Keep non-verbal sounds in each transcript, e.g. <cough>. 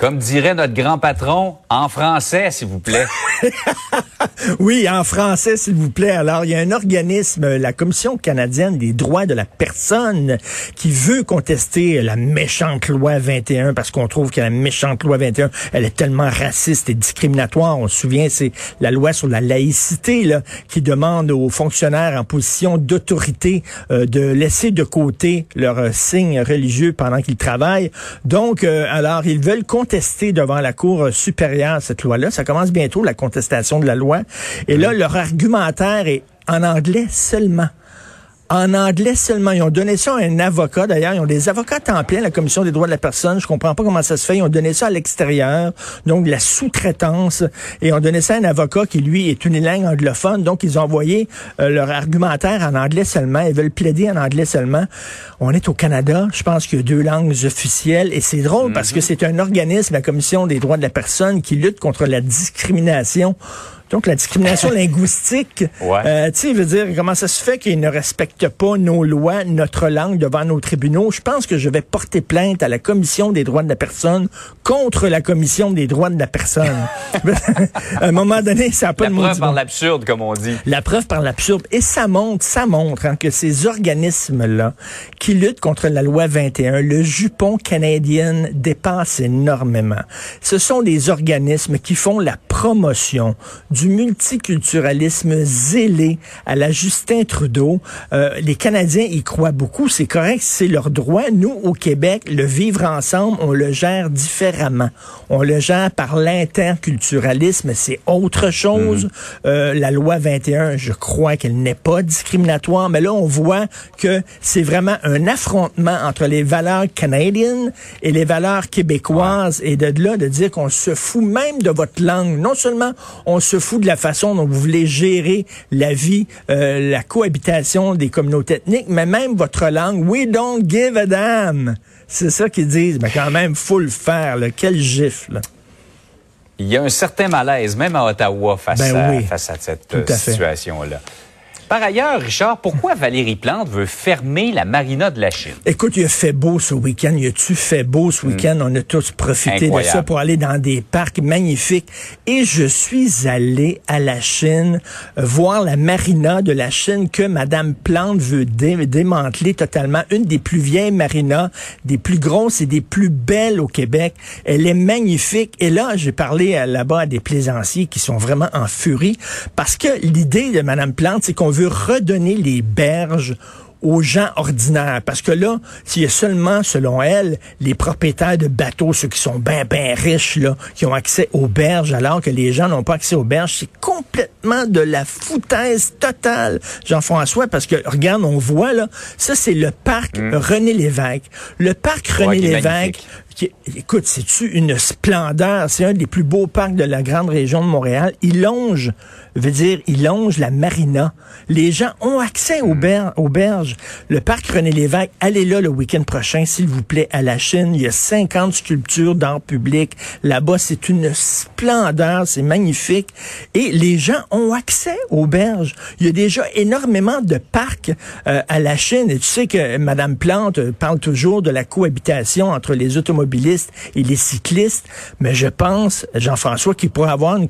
Comme dirait notre grand patron, en français, s'il vous plaît. <laughs> Oui, en français, s'il vous plaît. Alors, il y a un organisme, la Commission canadienne des droits de la personne, qui veut contester la méchante loi 21 parce qu'on trouve que la méchante loi 21, elle est tellement raciste et discriminatoire. On se souvient, c'est la loi sur la laïcité là, qui demande aux fonctionnaires en position d'autorité euh, de laisser de côté leurs euh, signes religieux pendant qu'ils travaillent. Donc, euh, alors, ils veulent devant la Cour supérieure cette loi-là. Ça commence bientôt, la contestation de la loi. Et là, leur argumentaire est en anglais seulement. En anglais seulement. Ils ont donné ça à un avocat. D'ailleurs, ils ont des avocats à temps plein, la Commission des droits de la personne. Je comprends pas comment ça se fait. Ils ont donné ça à l'extérieur. Donc, la sous-traitance. Et ils ont donné ça à un avocat qui, lui, est une langue anglophone. Donc, ils ont envoyé euh, leur argumentaire en anglais seulement. Ils veulent plaider en anglais seulement. On est au Canada. Je pense qu'il y a deux langues officielles. Et c'est drôle parce que c'est un organisme, la Commission des droits de la personne, qui lutte contre la discrimination. Donc, la discrimination <laughs> linguistique, Ouais. euh, tu sais, veut dire, comment ça se fait qu'ils ne respectent pas nos lois, notre langue devant nos tribunaux? Je pense que je vais porter plainte à la Commission des droits de la personne contre la Commission des droits de la personne. <laughs> <laughs> à un moment donné, ça n'a pas La de mot preuve par l'absurde, comme on dit. La preuve par l'absurde. Et ça montre, ça montre hein, que ces organismes-là qui luttent contre la loi 21, le jupon canadien dépasse énormément. Ce sont des organismes qui font la promotion du multiculturalisme zélé à la Justin Trudeau. Euh, les Canadiens y croient beaucoup, c'est correct, c'est leur droit. Nous, au Québec, le vivre ensemble, on le gère différemment. On le gère par l'interculturalisme, c'est autre chose. Euh, la loi 21, je crois qu'elle n'est pas discriminatoire, mais là, on voit que c'est vraiment un affrontement entre les valeurs canadiennes et les valeurs québécoises. Et de là, de dire qu'on se fout même de votre langue. Non seulement on se fout de la façon dont vous voulez gérer la vie, euh, la cohabitation des communautés ethniques, mais même votre langue. We don't give a damn. C'est ça qu'ils disent. Mais quand même, faut le faire. Là. Quel gifle. Il y a un certain malaise, même à Ottawa, face, Ben à, oui. face à cette euh, situation-là. Par ailleurs, Richard, pourquoi Valérie Plante veut fermer la marina de la Chine? Écoute, il a fait beau ce week-end. Il a-tu fait beau ce week-end? On a tous profité de ça pour aller dans des parcs magnifiques. Et je suis allé à la Chine voir la marina de la Chine que Madame Plante veut dé- démanteler totalement. Une des plus vieilles marinas, des plus grosses et des plus belles au Québec. Elle est magnifique. Et là, j'ai parlé là-bas à des plaisanciers qui sont vraiment en furie parce que l'idée de Madame Plante, c'est qu'on veut redonner les berges aux gens ordinaires. Parce que là, s'il y a seulement, selon elle, les propriétaires de bateaux, ceux qui sont bien, bien riches, là, qui ont accès aux berges, alors que les gens n'ont pas accès aux berges, c'est complètement de la foutaise totale, Jean-François, parce que, regarde, on voit, là, ça, c'est le parc René Lévesque. Le parc Ouais, René Lévesque, magnifique. Qui- écoute, c'est-tu une splendeur? C'est un des plus beaux parcs de la grande région de Montréal. Il longe, veut dire, il longe la marina. Les gens ont accès aux, ber- aux berges. Le parc René Lévesque, allez là le week-end prochain, s'il vous plaît, à la Chine. Il y a 50 sculptures d'art public. Là-bas, c'est une splendeur, c'est magnifique. Et les gens ont accès aux berges. Il y a déjà énormément de parcs euh, à la Chine. Et tu sais que Madame Plante euh, parle toujours de la cohabitation entre les automobilistes et les cyclistes. Mais je pense, Jean-François, qu'il pourrait avoir une,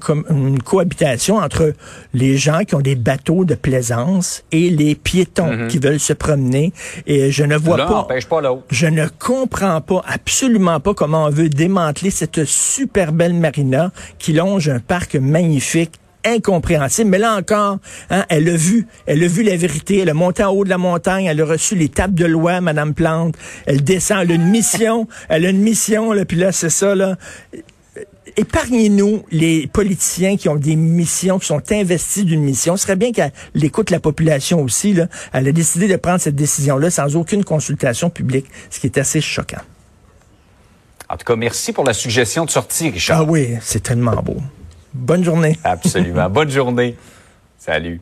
cohabitation entre les gens qui ont des bateaux de plaisance et les piétons qui veulent se promener. Et je ne vois pas... pas. Je ne comprends pas, absolument pas comment on veut démanteler cette super belle marina qui longe un parc magnifique incompréhensible. Mais là encore, hein, elle a vu, elle a vu la vérité. Elle a monté en haut de la montagne, elle a reçu les tables de loi, Madame Plante. Elle descend, elle a une mission, <laughs> elle a une mission, là, puis là, c'est ça, là. épargnez-nous les politiciens qui ont des missions, qui sont investis d'une mission. Ce serait bien qu'elle écoute la population aussi. Là. Elle a décidé de prendre cette décision-là sans aucune consultation publique, ce qui est assez choquant. En tout cas, merci pour la suggestion de sortie, Richard. Ah oui, c'est tellement beau. Bonne journée. Absolument. Bonne journée. Salut.